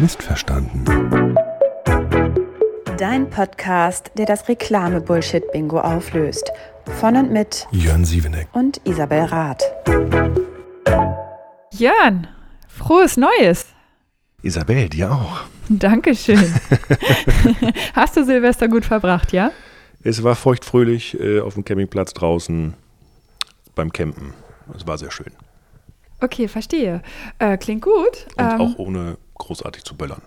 Missverstanden. Dein Podcast, der das Reklame-Bullshit-Bingo auflöst. Von und mit Jörn Sieveneck und Isabel Rath. Jörn, frohes Neues. Isabel, dir auch. Dankeschön. Hast du Silvester gut verbracht, ja? Es war feuchtfröhlich äh, auf dem Campingplatz draußen beim Campen. Es war sehr schön. Okay, verstehe. Äh, klingt gut. Und ähm, auch ohne großartig zu böllern.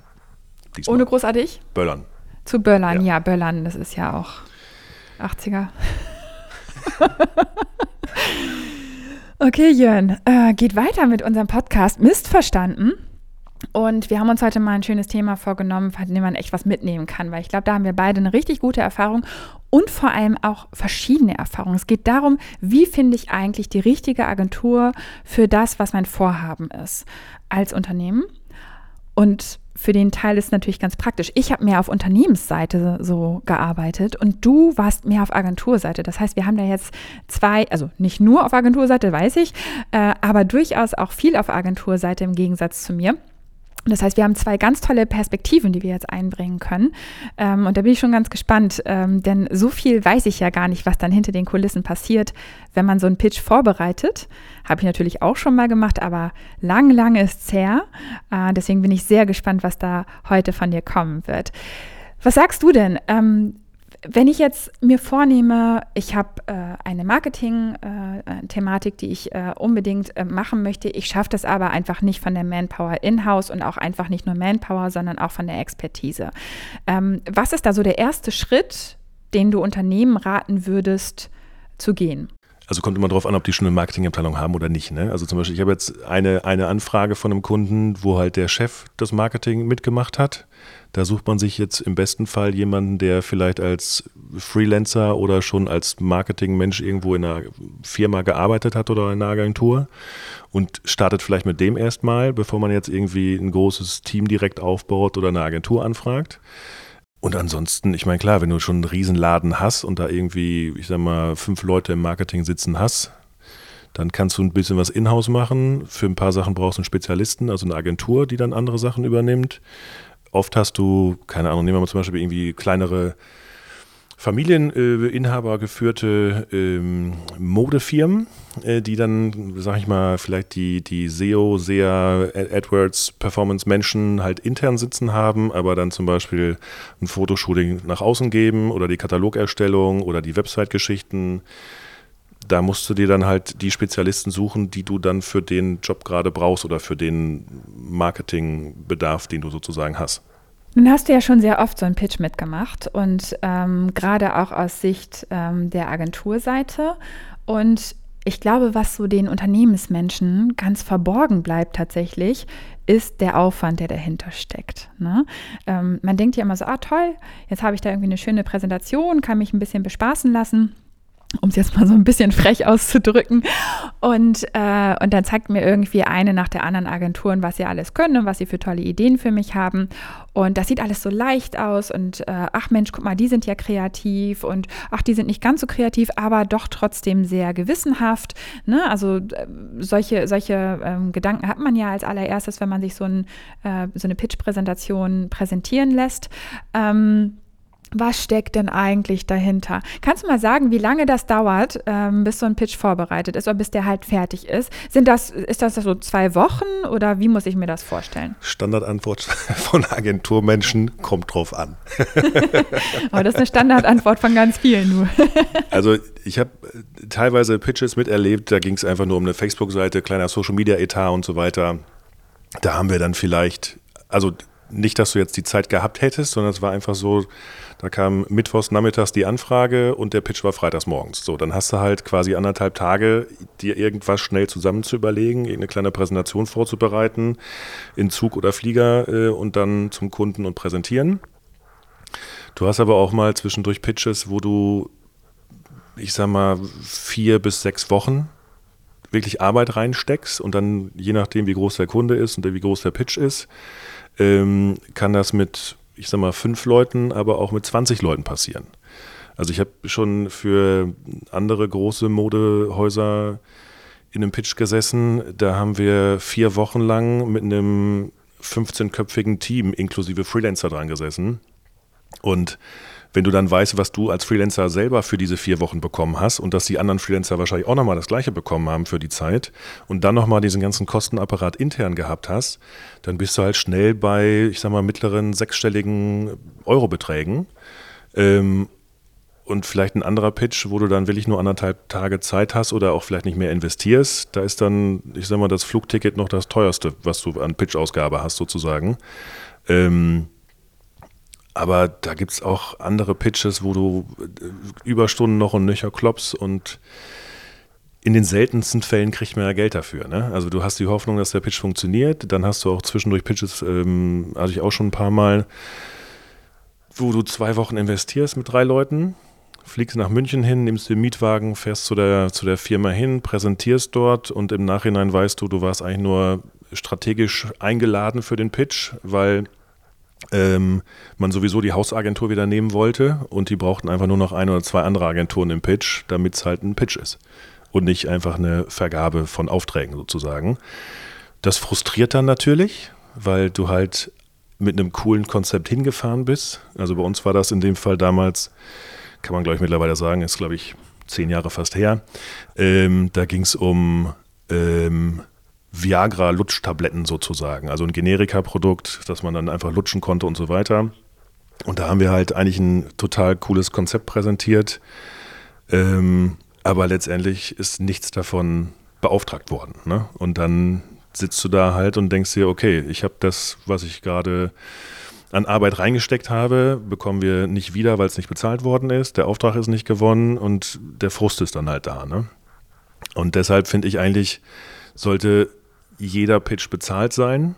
Diesmal. Ohne großartig? Böllern. Zu Böllern, ja. ja, Böllern, das ist ja auch 80er. okay, Jörn, äh, geht weiter mit unserem Podcast Missverstanden. Und wir haben uns heute mal ein schönes Thema vorgenommen, von dem man echt was mitnehmen kann, weil ich glaube, da haben wir beide eine richtig gute Erfahrung und vor allem auch verschiedene Erfahrungen. Es geht darum, wie finde ich eigentlich die richtige Agentur für das, was mein Vorhaben ist als Unternehmen. Und für den Teil ist natürlich ganz praktisch. Ich habe mehr auf Unternehmensseite so gearbeitet und du warst mehr auf Agenturseite. Das heißt, wir haben da jetzt zwei, also nicht nur auf Agenturseite, weiß ich, äh, aber durchaus auch viel auf Agenturseite im Gegensatz zu mir. Das heißt, wir haben zwei ganz tolle Perspektiven, die wir jetzt einbringen können. Ähm, und da bin ich schon ganz gespannt, ähm, denn so viel weiß ich ja gar nicht, was dann hinter den Kulissen passiert, wenn man so einen Pitch vorbereitet. Habe ich natürlich auch schon mal gemacht, aber lang, lang ist her. Äh, deswegen bin ich sehr gespannt, was da heute von dir kommen wird. Was sagst du denn? Ähm, wenn ich jetzt mir vornehme, ich habe äh, eine Marketing-Thematik, äh, die ich äh, unbedingt äh, machen möchte, ich schaffe das aber einfach nicht von der Manpower in-house und auch einfach nicht nur Manpower, sondern auch von der Expertise. Ähm, was ist da so der erste Schritt, den du Unternehmen raten würdest zu gehen? Also kommt immer darauf an, ob die schon eine Marketingabteilung haben oder nicht. Ne? Also zum Beispiel, ich habe jetzt eine, eine Anfrage von einem Kunden, wo halt der Chef das Marketing mitgemacht hat. Da sucht man sich jetzt im besten Fall jemanden, der vielleicht als Freelancer oder schon als Marketingmensch irgendwo in einer Firma gearbeitet hat oder in einer Agentur und startet vielleicht mit dem erstmal, bevor man jetzt irgendwie ein großes Team direkt aufbaut oder eine Agentur anfragt. Und ansonsten, ich meine, klar, wenn du schon einen Riesenladen hast und da irgendwie, ich sag mal, fünf Leute im Marketing sitzen hast, dann kannst du ein bisschen was in-house machen. Für ein paar Sachen brauchst du einen Spezialisten, also eine Agentur, die dann andere Sachen übernimmt. Oft hast du, keine Ahnung, nehmen wir mal zum Beispiel irgendwie kleinere Familieninhaber geführte ähm, Modefirmen, äh, die dann, sag ich mal, vielleicht die, die SEO, SEA, AdWords, Performance-Menschen halt intern sitzen haben, aber dann zum Beispiel ein Fotoshooting nach außen geben oder die Katalogerstellung oder die Website-Geschichten. Da musst du dir dann halt die Spezialisten suchen, die du dann für den Job gerade brauchst oder für den Marketingbedarf, den du sozusagen hast. Nun hast du ja schon sehr oft so einen Pitch mitgemacht und ähm, gerade auch aus Sicht ähm, der Agenturseite. Und ich glaube, was so den Unternehmensmenschen ganz verborgen bleibt tatsächlich, ist der Aufwand, der dahinter steckt. Ne? Ähm, man denkt ja immer so, ah toll, jetzt habe ich da irgendwie eine schöne Präsentation, kann mich ein bisschen bespaßen lassen um es jetzt mal so ein bisschen frech auszudrücken. Und, äh, und dann zeigt mir irgendwie eine nach der anderen Agenturen, was sie alles können und was sie für tolle Ideen für mich haben. Und das sieht alles so leicht aus. Und äh, ach Mensch, guck mal, die sind ja kreativ und ach, die sind nicht ganz so kreativ, aber doch trotzdem sehr gewissenhaft. Ne? Also äh, solche, solche ähm, Gedanken hat man ja als allererstes, wenn man sich so, ein, äh, so eine Pitch-Präsentation präsentieren lässt. Ähm, was steckt denn eigentlich dahinter? Kannst du mal sagen, wie lange das dauert, ähm, bis so ein Pitch vorbereitet ist oder bis der halt fertig ist? Sind das, ist das so zwei Wochen oder wie muss ich mir das vorstellen? Standardantwort von Agenturmenschen kommt drauf an. Aber das ist eine Standardantwort von ganz vielen nur. also ich habe teilweise Pitches miterlebt, da ging es einfach nur um eine Facebook-Seite, kleiner Social-Media-Etat und so weiter. Da haben wir dann vielleicht, also nicht, dass du jetzt die Zeit gehabt hättest, sondern es war einfach so, da kam mittwochs nachmittags die Anfrage und der Pitch war freitags morgens. So, dann hast du halt quasi anderthalb Tage, dir irgendwas schnell zusammen zu überlegen, irgendeine kleine Präsentation vorzubereiten, in Zug oder Flieger äh, und dann zum Kunden und präsentieren. Du hast aber auch mal zwischendurch Pitches, wo du, ich sag mal, vier bis sechs Wochen wirklich Arbeit reinsteckst und dann, je nachdem, wie groß der Kunde ist und wie groß der Pitch ist, ähm, kann das mit ich sag mal, fünf Leuten, aber auch mit 20 Leuten passieren. Also ich habe schon für andere große Modehäuser in einem Pitch gesessen. Da haben wir vier Wochen lang mit einem 15-köpfigen Team inklusive Freelancer dran gesessen. Und wenn du dann weißt, was du als Freelancer selber für diese vier Wochen bekommen hast und dass die anderen Freelancer wahrscheinlich auch nochmal das gleiche bekommen haben für die Zeit und dann nochmal diesen ganzen Kostenapparat intern gehabt hast, dann bist du halt schnell bei, ich sag mal, mittleren sechsstelligen Eurobeträgen. Ähm, und vielleicht ein anderer Pitch, wo du dann wirklich nur anderthalb Tage Zeit hast oder auch vielleicht nicht mehr investierst, da ist dann, ich sag mal, das Flugticket noch das teuerste, was du an Pitch-Ausgabe hast, sozusagen. Ähm, aber da gibt es auch andere Pitches, wo du äh, Überstunden noch und nöcher kloppst und in den seltensten Fällen kriegt man ja Geld dafür. Ne? Also du hast die Hoffnung, dass der Pitch funktioniert. Dann hast du auch zwischendurch Pitches, ähm, hatte ich auch schon ein paar Mal, wo du zwei Wochen investierst mit drei Leuten, fliegst nach München hin, nimmst den Mietwagen, fährst zu der, zu der Firma hin, präsentierst dort und im Nachhinein weißt du, du warst eigentlich nur strategisch eingeladen für den Pitch, weil ähm, man sowieso die Hausagentur wieder nehmen wollte und die brauchten einfach nur noch ein oder zwei andere Agenturen im Pitch, damit es halt ein Pitch ist und nicht einfach eine Vergabe von Aufträgen sozusagen. Das frustriert dann natürlich, weil du halt mit einem coolen Konzept hingefahren bist. Also bei uns war das in dem Fall damals, kann man glaube ich mittlerweile sagen, ist glaube ich zehn Jahre fast her. Ähm, da ging es um ähm, Viagra-Lutschtabletten sozusagen. Also ein Generika-Produkt, das man dann einfach lutschen konnte und so weiter. Und da haben wir halt eigentlich ein total cooles Konzept präsentiert. Ähm, aber letztendlich ist nichts davon beauftragt worden. Ne? Und dann sitzt du da halt und denkst dir, okay, ich habe das, was ich gerade an Arbeit reingesteckt habe, bekommen wir nicht wieder, weil es nicht bezahlt worden ist. Der Auftrag ist nicht gewonnen und der Frust ist dann halt da. Ne? Und deshalb finde ich eigentlich, sollte jeder Pitch bezahlt sein,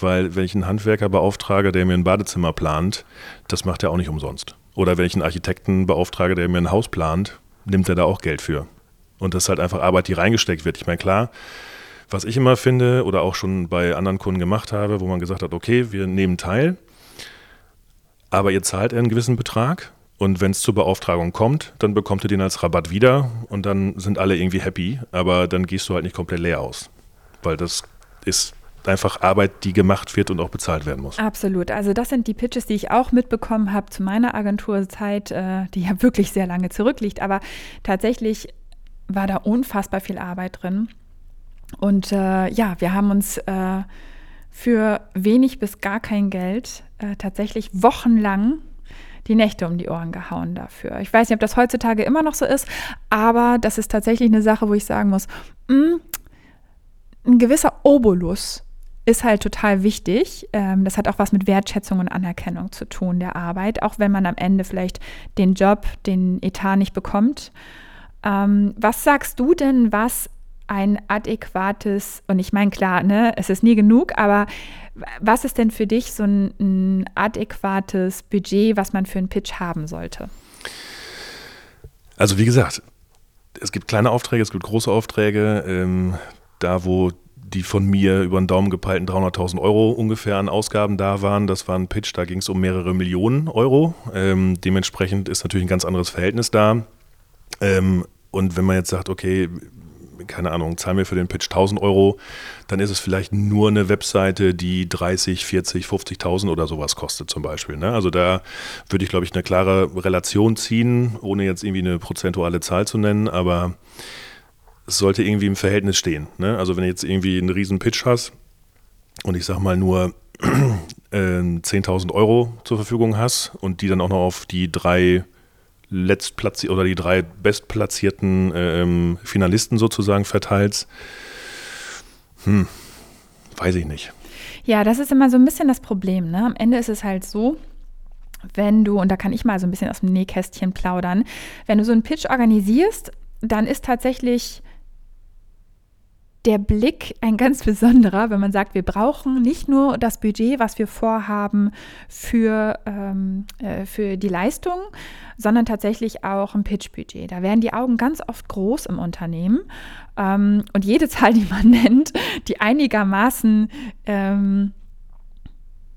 weil wenn ich Handwerker beauftrage, der mir ein Badezimmer plant, das macht er auch nicht umsonst. Oder wenn ich Architekten beauftrage, der mir ein Haus plant, nimmt er da auch Geld für. Und das ist halt einfach Arbeit, die reingesteckt wird. Ich meine, klar, was ich immer finde oder auch schon bei anderen Kunden gemacht habe, wo man gesagt hat, okay, wir nehmen teil, aber ihr zahlt einen gewissen Betrag und wenn es zur Beauftragung kommt, dann bekommt ihr den als Rabatt wieder und dann sind alle irgendwie happy, aber dann gehst du halt nicht komplett leer aus weil das ist einfach Arbeit, die gemacht wird und auch bezahlt werden muss. Absolut. Also das sind die Pitches, die ich auch mitbekommen habe zu meiner Agenturzeit, äh, die ja wirklich sehr lange zurückliegt. Aber tatsächlich war da unfassbar viel Arbeit drin. Und äh, ja, wir haben uns äh, für wenig bis gar kein Geld äh, tatsächlich wochenlang die Nächte um die Ohren gehauen dafür. Ich weiß nicht, ob das heutzutage immer noch so ist, aber das ist tatsächlich eine Sache, wo ich sagen muss, mh, hm, ein gewisser Obolus ist halt total wichtig. Ähm, das hat auch was mit Wertschätzung und Anerkennung zu tun der Arbeit, auch wenn man am Ende vielleicht den Job, den Etat nicht bekommt. Ähm, was sagst du denn, was ein adäquates, und ich meine klar, ne, es ist nie genug, aber was ist denn für dich so ein, ein adäquates Budget, was man für einen Pitch haben sollte? Also wie gesagt, es gibt kleine Aufträge, es gibt große Aufträge. Ähm, da wo die von mir über den Daumen gepeilten 300.000 Euro ungefähr an Ausgaben da waren. Das war ein Pitch, da ging es um mehrere Millionen Euro. Ähm, dementsprechend ist natürlich ein ganz anderes Verhältnis da. Ähm, und wenn man jetzt sagt, okay, keine Ahnung, zahlen wir für den Pitch 1000 Euro, dann ist es vielleicht nur eine Webseite, die 30, 40, 50.000 oder sowas kostet zum Beispiel. Ne? Also da würde ich, glaube ich, eine klare Relation ziehen, ohne jetzt irgendwie eine prozentuale Zahl zu nennen, aber sollte irgendwie im Verhältnis stehen. Ne? Also wenn du jetzt irgendwie einen riesen Pitch hast und ich sag mal nur äh, 10.000 Euro zur Verfügung hast und die dann auch noch auf die drei letztplatzi oder die drei bestplatzierten ähm, Finalisten sozusagen verteilst, hm, weiß ich nicht. Ja, das ist immer so ein bisschen das Problem. Ne? Am Ende ist es halt so, wenn du, und da kann ich mal so ein bisschen aus dem Nähkästchen plaudern, wenn du so einen Pitch organisierst, dann ist tatsächlich der Blick ein ganz besonderer, wenn man sagt, wir brauchen nicht nur das Budget, was wir vorhaben für, ähm, äh, für die Leistung, sondern tatsächlich auch ein Pitch-Budget. Da werden die Augen ganz oft groß im Unternehmen ähm, und jede Zahl, die man nennt, die einigermaßen ähm,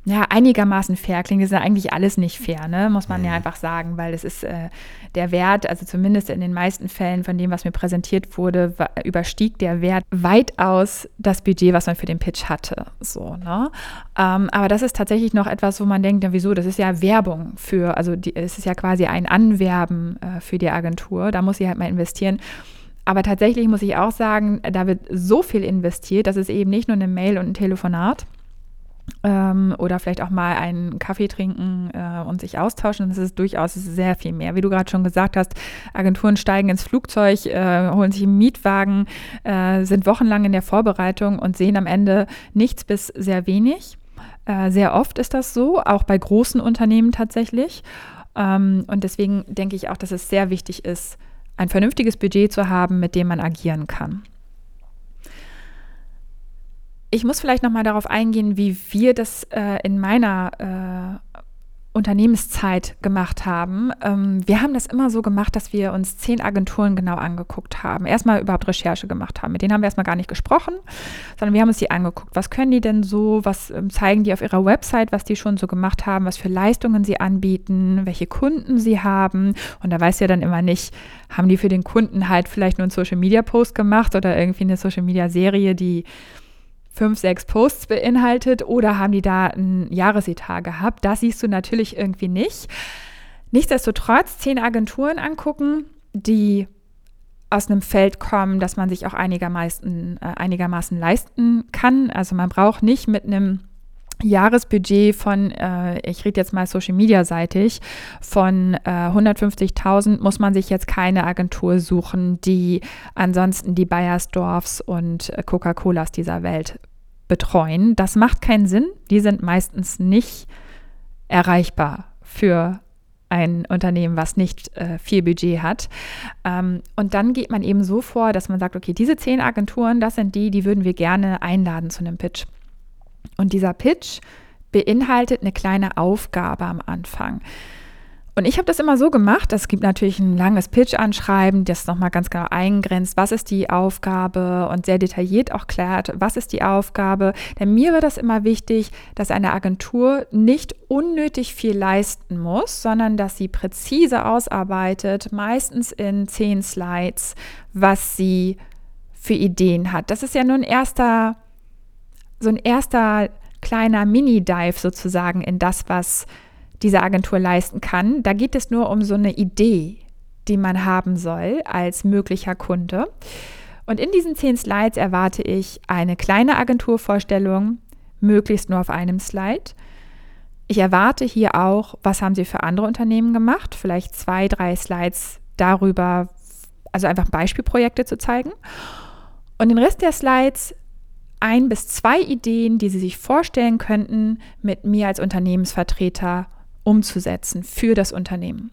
ja, einigermaßen fair klingt. Das ist ja eigentlich alles nicht fair, ne? muss man mhm. ja einfach sagen, weil es ist äh, der Wert, also zumindest in den meisten Fällen von dem, was mir präsentiert wurde, überstieg der Wert weitaus das Budget, was man für den Pitch hatte. So, ne? Ähm, aber das ist tatsächlich noch etwas, wo man denkt, ja, wieso? Das ist ja Werbung für, also die, es ist ja quasi ein Anwerben äh, für die Agentur. Da muss sie halt mal investieren. Aber tatsächlich muss ich auch sagen, da wird so viel investiert, dass es eben nicht nur eine Mail und ein Telefonat ähm, oder vielleicht auch mal einen Kaffee trinken äh, und sich austauschen. Das ist durchaus sehr viel mehr. Wie du gerade schon gesagt hast, Agenturen steigen ins Flugzeug, äh, holen sich einen Mietwagen, äh, sind wochenlang in der Vorbereitung und sehen am Ende nichts bis sehr wenig. Äh, sehr oft ist das so, auch bei großen Unternehmen tatsächlich. Ähm, und deswegen denke ich auch, dass es sehr wichtig ist, ein vernünftiges Budget zu haben, mit dem man agieren kann. Ich muss vielleicht noch mal darauf eingehen, wie wir das äh, in meiner äh, Unternehmenszeit gemacht haben. Ähm, wir haben das immer so gemacht, dass wir uns zehn Agenturen genau angeguckt haben. Erstmal überhaupt Recherche gemacht haben. Mit denen haben wir erstmal gar nicht gesprochen, sondern wir haben uns die angeguckt. Was können die denn so? Was ähm, zeigen die auf ihrer Website, was die schon so gemacht haben? Was für Leistungen sie anbieten? Welche Kunden sie haben? Und da weiß ja dann immer nicht, haben die für den Kunden halt vielleicht nur einen Social Media Post gemacht oder irgendwie eine Social Media Serie, die fünf, sechs Posts beinhaltet oder haben die da ein Jahresetat gehabt? Das siehst du natürlich irgendwie nicht. Nichtsdestotrotz zehn Agenturen angucken, die aus einem Feld kommen, dass man sich auch einigermaßen, äh, einigermaßen leisten kann. Also man braucht nicht mit einem Jahresbudget von, äh, ich rede jetzt mal Social Media seitig, von äh, 150.000 muss man sich jetzt keine Agentur suchen, die ansonsten die Bayersdorfs und äh, Coca-Colas dieser Welt betreuen. Das macht keinen Sinn. Die sind meistens nicht erreichbar für ein Unternehmen, was nicht äh, viel Budget hat. Ähm, und dann geht man eben so vor, dass man sagt, okay, diese zehn Agenturen, das sind die, die würden wir gerne einladen zu einem Pitch. Und dieser Pitch beinhaltet eine kleine Aufgabe am Anfang. Und ich habe das immer so gemacht, es gibt natürlich ein langes Pitch-Anschreiben, das nochmal ganz genau eingrenzt, was ist die Aufgabe und sehr detailliert auch klärt, was ist die Aufgabe. Denn mir war das immer wichtig, dass eine Agentur nicht unnötig viel leisten muss, sondern dass sie präzise ausarbeitet, meistens in zehn Slides, was sie für Ideen hat. Das ist ja nur ein erster so ein erster kleiner Mini-Dive sozusagen in das, was diese Agentur leisten kann. Da geht es nur um so eine Idee, die man haben soll als möglicher Kunde. Und in diesen zehn Slides erwarte ich eine kleine Agenturvorstellung, möglichst nur auf einem Slide. Ich erwarte hier auch, was haben Sie für andere Unternehmen gemacht, vielleicht zwei, drei Slides darüber, also einfach Beispielprojekte zu zeigen. Und den Rest der Slides ein bis zwei Ideen, die Sie sich vorstellen könnten, mit mir als Unternehmensvertreter umzusetzen für das Unternehmen.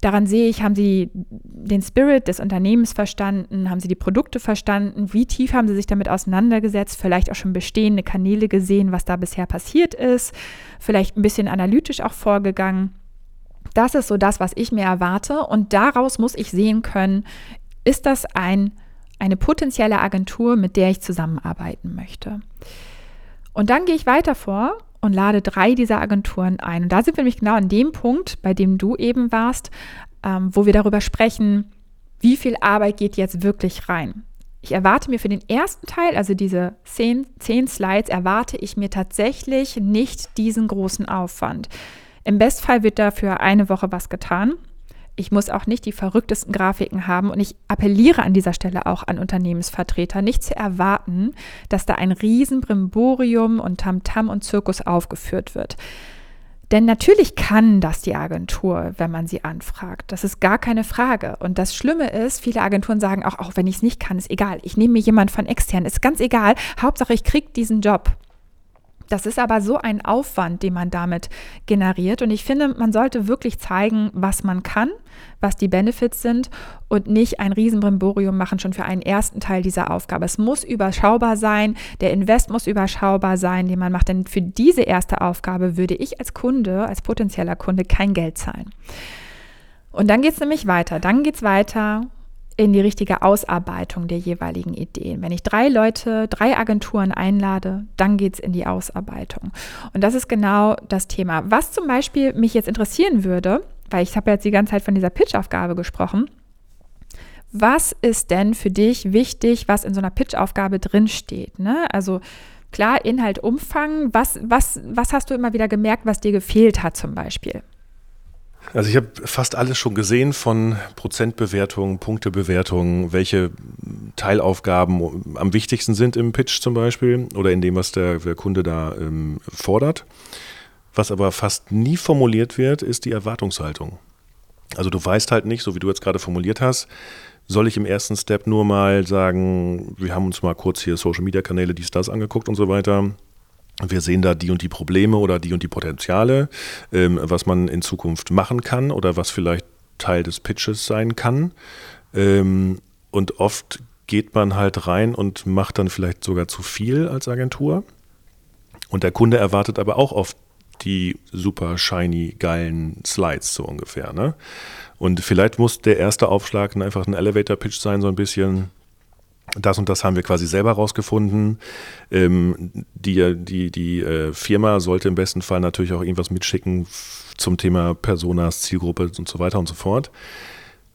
Daran sehe ich, haben Sie den Spirit des Unternehmens verstanden, haben Sie die Produkte verstanden, wie tief haben Sie sich damit auseinandergesetzt, vielleicht auch schon bestehende Kanäle gesehen, was da bisher passiert ist, vielleicht ein bisschen analytisch auch vorgegangen. Das ist so das, was ich mir erwarte und daraus muss ich sehen können, ist das ein eine potenzielle Agentur, mit der ich zusammenarbeiten möchte. Und dann gehe ich weiter vor und lade drei dieser Agenturen ein. Und da sind wir nämlich genau an dem Punkt, bei dem du eben warst, ähm, wo wir darüber sprechen, wie viel Arbeit geht jetzt wirklich rein. Ich erwarte mir für den ersten Teil, also diese zehn, zehn Slides, erwarte ich mir tatsächlich nicht diesen großen Aufwand. Im Bestfall wird dafür eine Woche was getan. Ich muss auch nicht die verrücktesten Grafiken haben und ich appelliere an dieser Stelle auch an Unternehmensvertreter, nicht zu erwarten, dass da ein Riesenbrimborium und Tamtam -Tam und Zirkus aufgeführt wird. Denn natürlich kann das die Agentur, wenn man sie anfragt. Das ist gar keine Frage. Und das Schlimme ist, viele Agenturen sagen auch, auch wenn ich es nicht kann, ist egal. Ich nehme mir jemand von extern, ist ganz egal. Hauptsache, ich kriege diesen Job. Das ist aber so ein Aufwand, den man damit generiert. Und ich finde, man sollte wirklich zeigen, was man kann, was die Benefits sind und nicht ein Riesenbrimborium machen schon für einen ersten Teil dieser Aufgabe. Es muss überschaubar sein, der Invest muss überschaubar sein, den man macht. Denn für diese erste Aufgabe würde ich als Kunde, als potenzieller Kunde kein Geld zahlen. Und dann geht es nämlich weiter. Dann geht es weiter in die richtige Ausarbeitung der jeweiligen Ideen. Wenn ich drei Leute, drei Agenturen einlade, dann geht es in die Ausarbeitung. Und das ist genau das Thema. Was zum Beispiel mich jetzt interessieren würde, weil ich habe jetzt die ganze Zeit von dieser Pitch-Aufgabe gesprochen, was ist denn für dich wichtig, was in so einer Pitch-Aufgabe drinsteht? Ne? Also klar, Inhalt, Umfang. Was, was, was hast du immer wieder gemerkt, was dir gefehlt hat zum Beispiel? Also ich habe fast alles schon gesehen von Prozentbewertungen, Punktebewertungen, welche Teilaufgaben am wichtigsten sind im Pitch zum Beispiel oder in dem, was der, der Kunde da ähm, fordert. Was aber fast nie formuliert wird, ist die Erwartungshaltung. Also du weißt halt nicht, so wie du jetzt gerade formuliert hast, soll ich im ersten Step nur mal sagen, wir haben uns mal kurz hier Social Media Kanäle, dies, das angeguckt und so weiter. Wir sehen da die und die Probleme oder die und die Potenziale, ähm, was man in Zukunft machen kann oder was vielleicht Teil des Pitches sein kann. Ähm, und oft geht man halt rein und macht dann vielleicht sogar zu viel als Agentur. Und der Kunde erwartet aber auch oft die super shiny, geilen Slides so ungefähr. Ne? Und vielleicht muss der erste Aufschlag einfach ein Elevator-Pitch sein, so ein bisschen. Das und das haben wir quasi selber rausgefunden. Ähm, die die, die äh, Firma sollte im besten Fall natürlich auch irgendwas mitschicken zum Thema Personas, Zielgruppe und so weiter und so fort.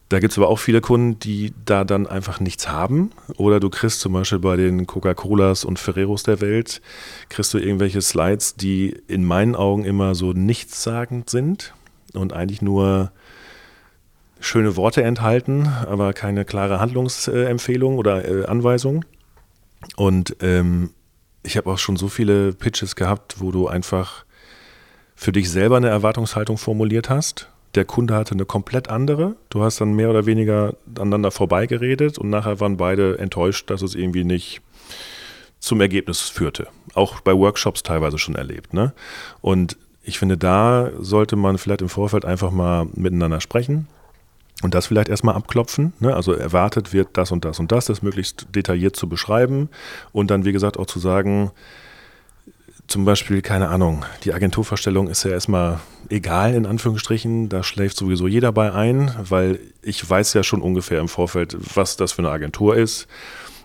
Da gibt es aber auch viele Kunden, die da dann einfach nichts haben. Oder du kriegst zum Beispiel bei den Coca-Colas und Ferreros der Welt, kriegst du irgendwelche Slides, die in meinen Augen immer so nichtssagend sind und eigentlich nur schöne Worte enthalten, aber keine klare Handlungsempfehlung oder äh, Anweisung. Und ähm, ich habe auch schon so viele Pitches gehabt, wo du einfach für dich selber eine Erwartungshaltung formuliert hast. Der Kunde hatte eine komplett andere. Du hast dann mehr oder weniger aneinander vorbeigeredet und nachher waren beide enttäuscht, dass es irgendwie nicht zum Ergebnis führte. Auch bei Workshops teilweise schon erlebt. Ne? Und ich finde, da sollte man vielleicht im Vorfeld einfach mal miteinander sprechen und das vielleicht erstmal abklopfen. Ne? Also erwartet wird das und das und das, das möglichst detailliert zu beschreiben und dann, wie gesagt, auch zu sagen, zum Beispiel, keine Ahnung, die Agenturverstellung ist ja erstmal egal, in Anführungsstrichen. Da schläft sowieso jeder bei ein, weil ich weiß ja schon ungefähr im Vorfeld, was das für eine Agentur ist.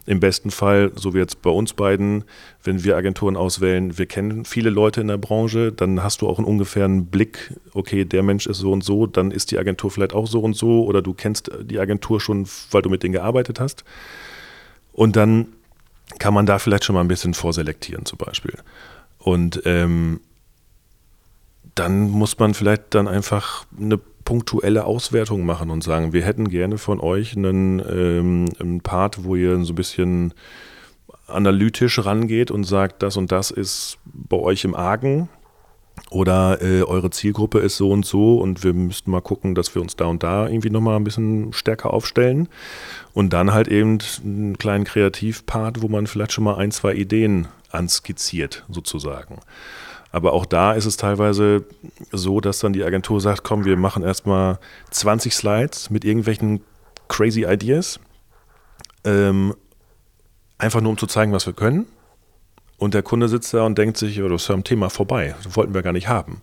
Im besten Fall, so wie jetzt bei uns beiden, wenn wir Agenturen auswählen, wir kennen viele Leute in der Branche, dann hast du auch einen ungefähren Blick, okay, der Mensch ist so und so, dann ist die Agentur vielleicht auch so und so oder du kennst die Agentur schon, weil du mit denen gearbeitet hast. Und dann kann man da vielleicht schon mal ein bisschen vorselektieren zum Beispiel. Und ähm, dann muss man vielleicht dann einfach eine punktuelle Auswertung machen und sagen, wir hätten gerne von euch einen, ähm, einen Part, wo ihr so ein bisschen analytisch rangeht und sagt, das und das ist bei euch im Argen oder äh, eure Zielgruppe ist so und so und wir müssten mal gucken, dass wir uns da und da irgendwie nochmal ein bisschen stärker aufstellen und dann halt eben einen kleinen Kreativpart, wo man vielleicht schon mal ein, zwei Ideen anskizziert sozusagen. Aber auch da ist es teilweise so, dass dann die Agentur sagt, komm, wir machen erstmal 20 Slides mit irgendwelchen crazy Ideas. Ähm, einfach nur um zu zeigen, was wir können. Und der Kunde sitzt da und denkt sich, oh, das ist ja am Thema vorbei. Das wollten wir gar nicht haben.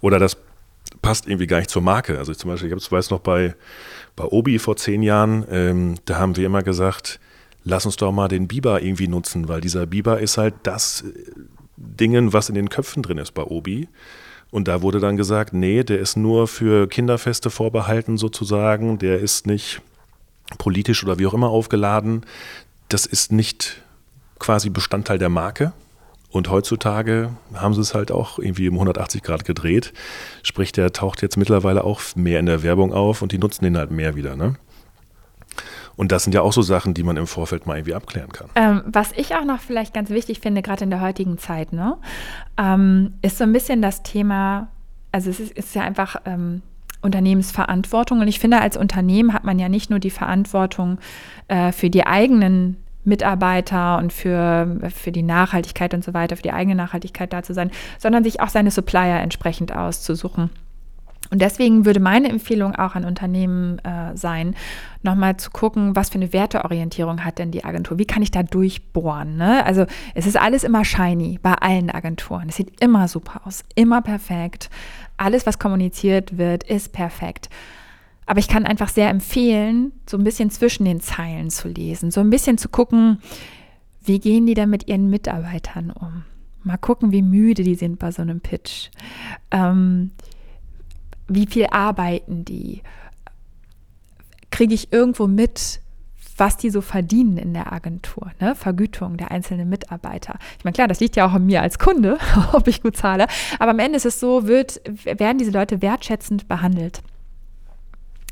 Oder das passt irgendwie gar nicht zur Marke. Also zum Beispiel, ich weiß noch bei, bei Obi vor zehn Jahren, ähm, da haben wir immer gesagt, lass uns doch mal den Biber irgendwie nutzen, weil dieser Biber ist halt das Dingen, was in den Köpfen drin ist bei Obi. Und da wurde dann gesagt, nee, der ist nur für Kinderfeste vorbehalten sozusagen, der ist nicht politisch oder wie auch immer aufgeladen. Das ist nicht quasi Bestandteil der Marke. Und heutzutage haben sie es halt auch irgendwie um 180 Grad gedreht. Sprich, der taucht jetzt mittlerweile auch mehr in der Werbung auf und die nutzen den halt mehr wieder. Ne? Und das sind ja auch so Sachen, die man im Vorfeld mal irgendwie abklären kann. Ähm, was ich auch noch vielleicht ganz wichtig finde, gerade in der heutigen Zeit, ne, ähm, ist so ein bisschen das Thema, also es ist, ist ja einfach ähm, Unternehmensverantwortung. Und ich finde, als Unternehmen hat man ja nicht nur die Verantwortung äh, für die eigenen Mitarbeiter und für, für die Nachhaltigkeit und so weiter, für die eigene Nachhaltigkeit da zu sein, sondern sich auch seine Supplier entsprechend auszusuchen. Und deswegen würde meine Empfehlung auch an Unternehmen äh, sein, nochmal zu gucken, was für eine Werteorientierung hat denn die Agentur? Wie kann ich da durchbohren? Ne? Also es ist alles immer shiny bei allen Agenturen. Es sieht immer super aus, immer perfekt. Alles, was kommuniziert wird, ist perfekt. aber ich kann einfach sehr empfehlen, so ein bisschen zwischen den Zeilen zu lesen, so ein bisschen zu gucken, wie gehen die da mit ihren Mitarbeitern um. Mal gucken, wie müde die sind bei so einem Pitch. Ähm, wie viel arbeiten die? Kriege ich irgendwo mit, was die so verdienen in der Agentur, ne? Vergütung der einzelnen Mitarbeiter. Ich meine, klar, das liegt ja auch an mir als Kunde, ob ich gut zahle, aber am Ende ist es so, wird, werden diese Leute wertschätzend behandelt.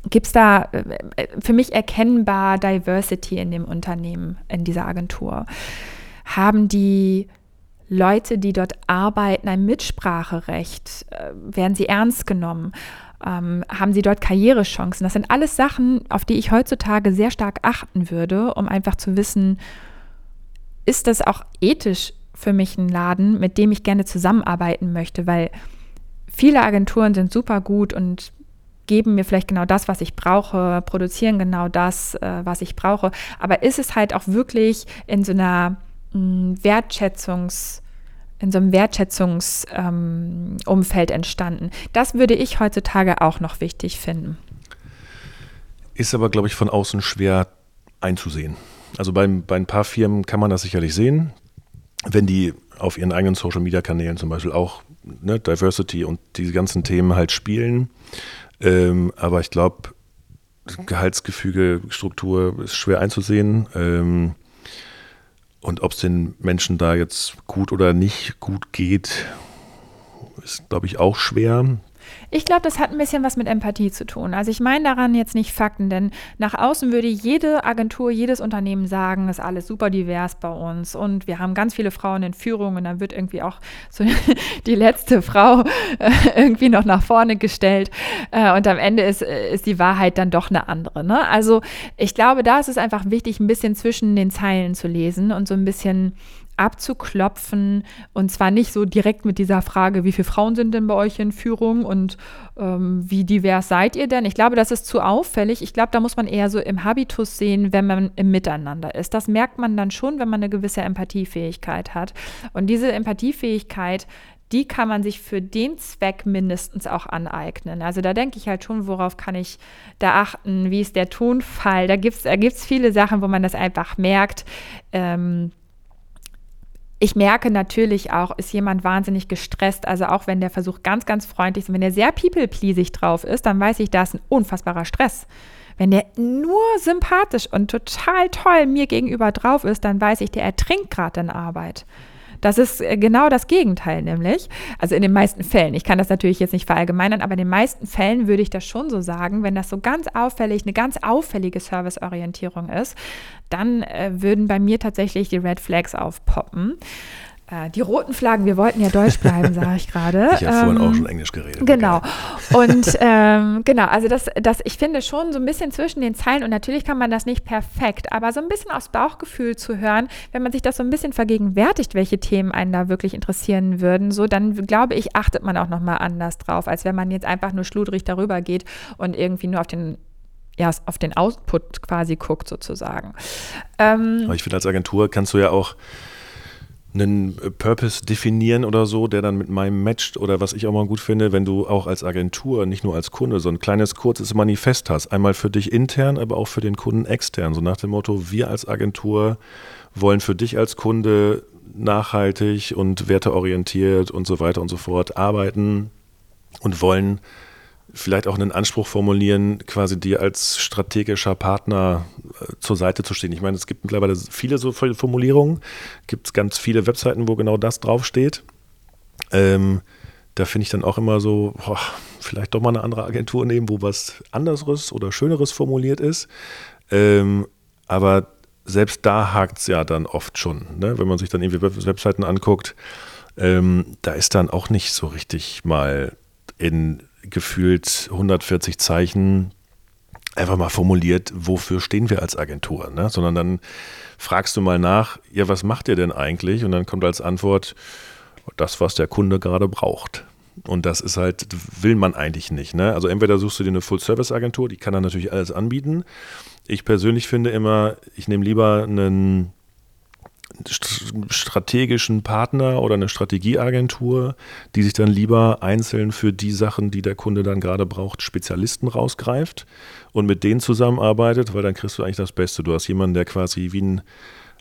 Gibt es da äh, für mich erkennbar Diversity in dem Unternehmen, in dieser Agentur? Haben die Leute, die dort arbeiten, ein Mitspracherecht? Äh, werden sie ernst genommen? Ähm, haben sie dort Karrierechancen? Das sind alles Sachen, auf die ich heutzutage sehr stark achten würde, um einfach zu wissen, ist das auch ethisch für mich ein Laden, mit dem ich gerne zusammenarbeiten möchte? Weil viele Agenturen sind super gut und geben mir vielleicht genau das, was ich brauche, produzieren genau das, äh, was ich brauche. Aber ist es halt auch wirklich in so einer mh, mm, Wertschätzungs- in so einem Wertschätzungsumfeld ähm, entstanden. Das würde ich heutzutage auch noch wichtig finden. Ist aber, glaube ich, von außen schwer einzusehen. Also bei, bei ein paar Firmen kann man das sicherlich sehen, wenn die auf ihren eigenen Social-Media-Kanälen zum Beispiel auch ne, Diversity und diese ganzen Themen halt spielen. Ähm, aber ich glaube, Gehaltsgefüge, Struktur ist schwer einzusehen. Ähm, und ob es den Menschen da jetzt gut oder nicht gut geht, ist, glaube ich, auch schwer. Ich glaube, das hat ein bisschen was mit Empathie zu tun. Also ich meine daran jetzt nicht Fakten, denn nach außen würde jede Agentur, jedes Unternehmen sagen, ist alles super divers bei uns und wir haben ganz viele Frauen in Führung und dann wird irgendwie auch so die letzte Frau äh, irgendwie noch nach vorne gestellt äh, und am Ende ist, äh, ist die Wahrheit dann doch eine andere. Ne? Also ich glaube, da ist es einfach wichtig, ein bisschen zwischen den Zeilen zu lesen und so ein bisschen abzuklopfen und zwar nicht so direkt mit dieser Frage, wie viele Frauen sind denn bei euch in Führung und ähm, wie divers seid ihr denn? Ich glaube, das ist zu auffällig. Ich glaube, da muss man eher so im Habitus sehen, wenn man im Miteinander ist. Das merkt man dann schon, wenn man eine gewisse Empathiefähigkeit hat. Und diese Empathiefähigkeit, die kann man sich für den Zweck mindestens auch aneignen. Also da denke ich halt schon, worauf kann ich da achten, wie ist der Tonfall. Da gibt es da gibt's viele Sachen, wo man das einfach merkt. Ähm, ich merke natürlich auch, ist jemand wahnsinnig gestresst. Also auch wenn der Versuch ganz, ganz freundlich ist, wenn der sehr people-pleasig drauf ist, dann weiß ich, da ist ein unfassbarer Stress. Wenn der nur sympathisch und total toll mir gegenüber drauf ist, dann weiß ich, der ertrinkt gerade in Arbeit. Das ist äh, genau das Gegenteil nämlich. Also in den meisten Fällen. Ich kann das natürlich jetzt nicht verallgemeinern, aber in den meisten Fällen würde ich das schon so sagen, wenn das so ganz auffällig, eine ganz auffällige Serviceorientierung ist, dann äh, würden bei mir tatsächlich die Red Flags aufpoppen. Äh, die roten Flaggen, wir wollten ja Deutsch bleiben, sage ich gerade. Ich habe ähm, vorhin auch schon Englisch geredet. Genau. Und ähm, genau, also das, das, ich finde schon so ein bisschen zwischen den Zeilen und natürlich kann man das nicht perfekt, aber so ein bisschen aus Bauchgefühl zu hören, wenn man sich das so ein bisschen vergegenwärtigt, welche Themen einen da wirklich interessieren würden, so dann glaube ich, achtet man auch nochmal anders drauf, als wenn man jetzt einfach nur schludrig darüber geht und irgendwie nur auf den ja, auf den Output quasi guckt sozusagen. Ähm, Aber ich finde, als Agentur kannst du ja auch einen Purpose definieren oder so, der dann mit meinem matcht oder was ich auch mal gut finde, wenn du auch als Agentur, nicht nur als Kunde, so ein kleines, kurzes Manifest hast. Einmal für dich intern, aber auch für den Kunden extern. So nach dem Motto, wir als Agentur wollen für dich als Kunde nachhaltig und werteorientiert und so weiter und so fort arbeiten und wollen vielleicht auch einen Anspruch formulieren, quasi dir als strategischer Partner äh, zur Seite zu stehen. Ich meine, es gibt mittlerweile viele so Formulierungen, gibt es ganz viele Webseiten, wo genau das draufsteht. Ähm, da finde ich dann auch immer so, boah, vielleicht doch mal eine andere Agentur nehmen, wo was anderes oder Schöneres formuliert ist. Ähm, aber selbst da hakt es ja dann oft schon. Ne? Wenn man sich dann irgendwie Webseiten anguckt, ähm, da ist dann auch nicht so richtig mal in gefühlt 140 Zeichen einfach mal formuliert, wofür stehen wir als Agentur, ne? sondern dann fragst du mal nach, ja, was macht ihr denn eigentlich? Und dann kommt als Antwort, das, was der Kunde gerade braucht. Und das ist halt, will man eigentlich nicht. Ne? Also entweder suchst du dir eine Full-Service-Agentur, die kann dann natürlich alles anbieten. Ich persönlich finde immer, ich nehme lieber einen strategischen Partner oder eine Strategieagentur, die sich dann lieber einzeln für die Sachen, die der Kunde dann gerade braucht, Spezialisten rausgreift und mit denen zusammenarbeitet, weil dann kriegst du eigentlich das Beste. Du hast jemanden, der quasi wie ein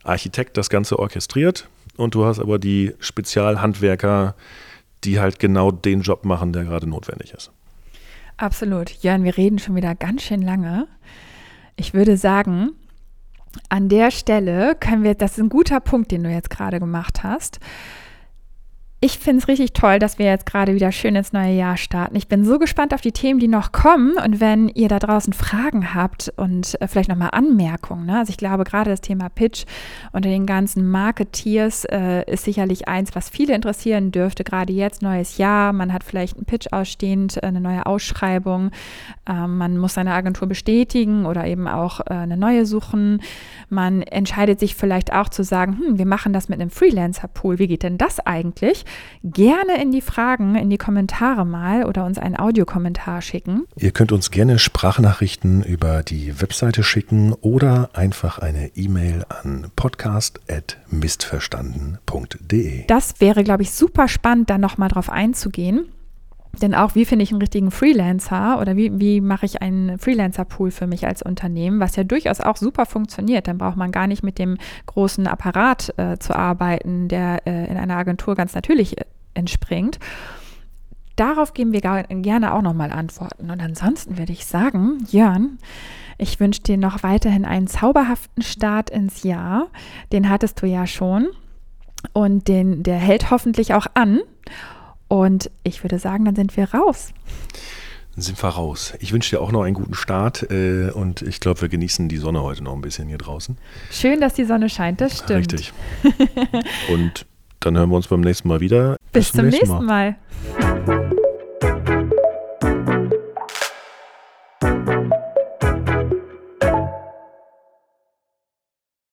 Architekt das Ganze orchestriert und du hast aber die Spezialhandwerker, die halt genau den Job machen, der gerade notwendig ist. Absolut. Jörn, wir reden schon wieder ganz schön lange. Ich würde sagen, an der Stelle können wir, das ist ein guter Punkt, den du jetzt gerade gemacht hast ich finde es richtig toll, dass wir jetzt gerade wieder schön ins neue Jahr starten. Ich bin so gespannt auf die Themen, die noch kommen. Und wenn ihr da draußen Fragen habt und äh, vielleicht nochmal Anmerkungen, ne? also ich glaube, gerade das Thema Pitch unter den ganzen Marketeers äh, ist sicherlich eins, was viele interessieren dürfte. Gerade jetzt, neues Jahr, man hat vielleicht einen Pitch ausstehend, äh, eine neue Ausschreibung. Äh, man muss seine Agentur bestätigen oder eben auch äh, eine neue suchen. Man entscheidet sich vielleicht auch zu sagen, hm, wir machen das mit einem Freelancer-Pool. Wie geht denn das eigentlich? Gerne in die Fragen, in die Kommentare mal oder uns einen Audiokommentar schicken. Ihr könnt uns gerne Sprachnachrichten über die Webseite schicken oder einfach eine E-Mail an podcast.mistverstanden.de. Das wäre, glaube ich, super spannend, da nochmal drauf einzugehen. Denn auch, wie finde ich einen richtigen Freelancer oder wie, wie mache ich einen Freelancer-Pool für mich als Unternehmen, was ja durchaus auch super funktioniert. Dann braucht man gar nicht mit dem großen Apparat äh, zu arbeiten, der äh, in einer Agentur ganz natürlich äh, entspringt. Darauf geben wir gerne auch nochmal Antworten. Und ansonsten würde ich sagen, Jörn, ich wünsche dir noch weiterhin einen zauberhaften Start ins Jahr. Den hattest du ja schon. Und den, der hält hoffentlich auch an. Und ich würde sagen, dann sind wir raus. Dann sind wir raus. Ich wünsche dir auch noch einen guten Start äh, und ich glaube, wir genießen die Sonne heute noch ein bisschen hier draußen. Schön, dass die Sonne scheint, das stimmt. Richtig. und dann hören wir uns beim nächsten Mal wieder. Bis, Bis zum nächsten Mal. mal.